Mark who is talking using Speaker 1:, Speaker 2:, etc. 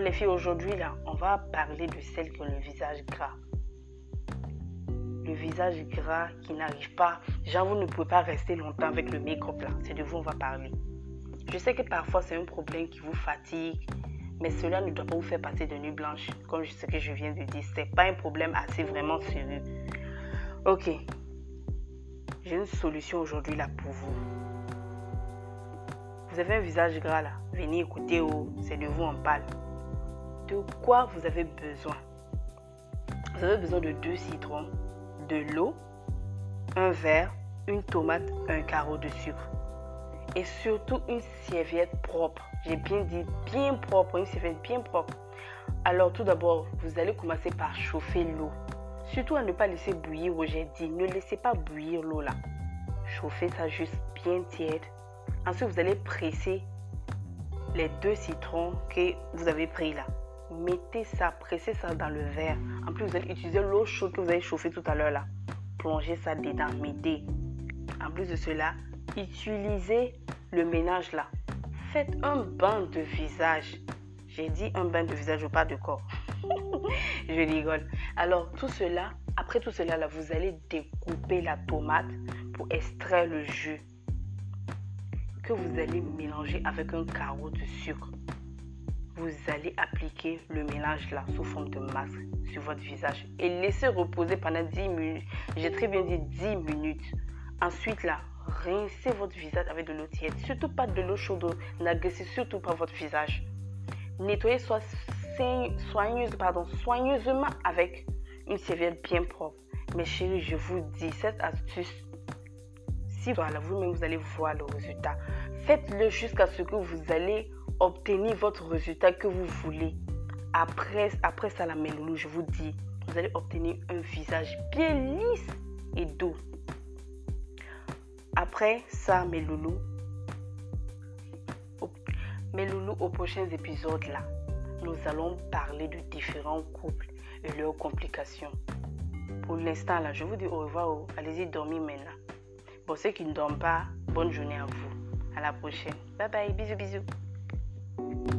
Speaker 1: Les filles, aujourd'hui là, on va parler de celles qui ont le visage gras. Le visage gras qui n'arrive pas. Genre, vous ne pouvez pas rester longtemps avec le make-up là. C'est de vous on va parler. Je sais que parfois c'est un problème qui vous fatigue, mais cela ne doit pas vous faire passer de nuit blanche, comme ce que je viens de dire. C'est pas un problème assez vraiment sérieux. Ok. J'ai une solution aujourd'hui là pour vous. Vous avez un visage gras là. Venez écouter, oh, c'est de vous on parle. De quoi vous avez besoin Vous avez besoin de deux citrons, de l'eau, un verre, une tomate, un carreau de sucre. Et surtout une serviette propre. J'ai bien dit bien propre, une serviette bien propre. Alors tout d'abord, vous allez commencer par chauffer l'eau. Surtout à ne pas laisser bouillir, j'ai dit, ne laissez pas bouillir l'eau là. Chauffez ça juste bien tiède. Ensuite, vous allez presser les deux citrons que vous avez pris là. Mettez ça, pressez ça dans le verre. En plus, vous allez utiliser l'eau chaude que vous avez chauffée tout à l'heure là. Plongez ça dedans, mettez. En plus de cela, utilisez le ménage là. Faites un bain de visage. J'ai dit un bain de visage, pas de corps. Je rigole. Alors, tout cela, après tout cela, vous allez découper la tomate pour extraire le jus que vous allez mélanger avec un carreau de sucre. Vous allez appliquer le mélange là sous forme de masque sur votre visage et laisser reposer pendant 10 minutes. J'ai très bien dit 10 minutes. Ensuite là, rincez votre visage avec de l'eau tiède. Surtout pas de l'eau chaude. N'agressez surtout pas votre visage. Nettoyez soit soigneuse, pardon, soigneusement avec une serviette bien propre. Mais chérie, je vous dis, cette astuce, si voilà, vous-même vous allez voir le résultat, faites-le jusqu'à ce que vous allez obtenir votre résultat que vous voulez. Après, après ça, la méloulou, je vous dis, vous allez obtenir un visage bien lisse et doux. Après ça, mes loulous, mes loulous, aux prochains épisodes là, nous allons parler de différents couples et leurs complications. Pour l'instant là, je vous dis au revoir. Oh. Allez-y dormir maintenant. Pour ceux qui ne dorment pas, bonne journée à vous. À la prochaine. Bye bye. Bisous bisous. Thank you.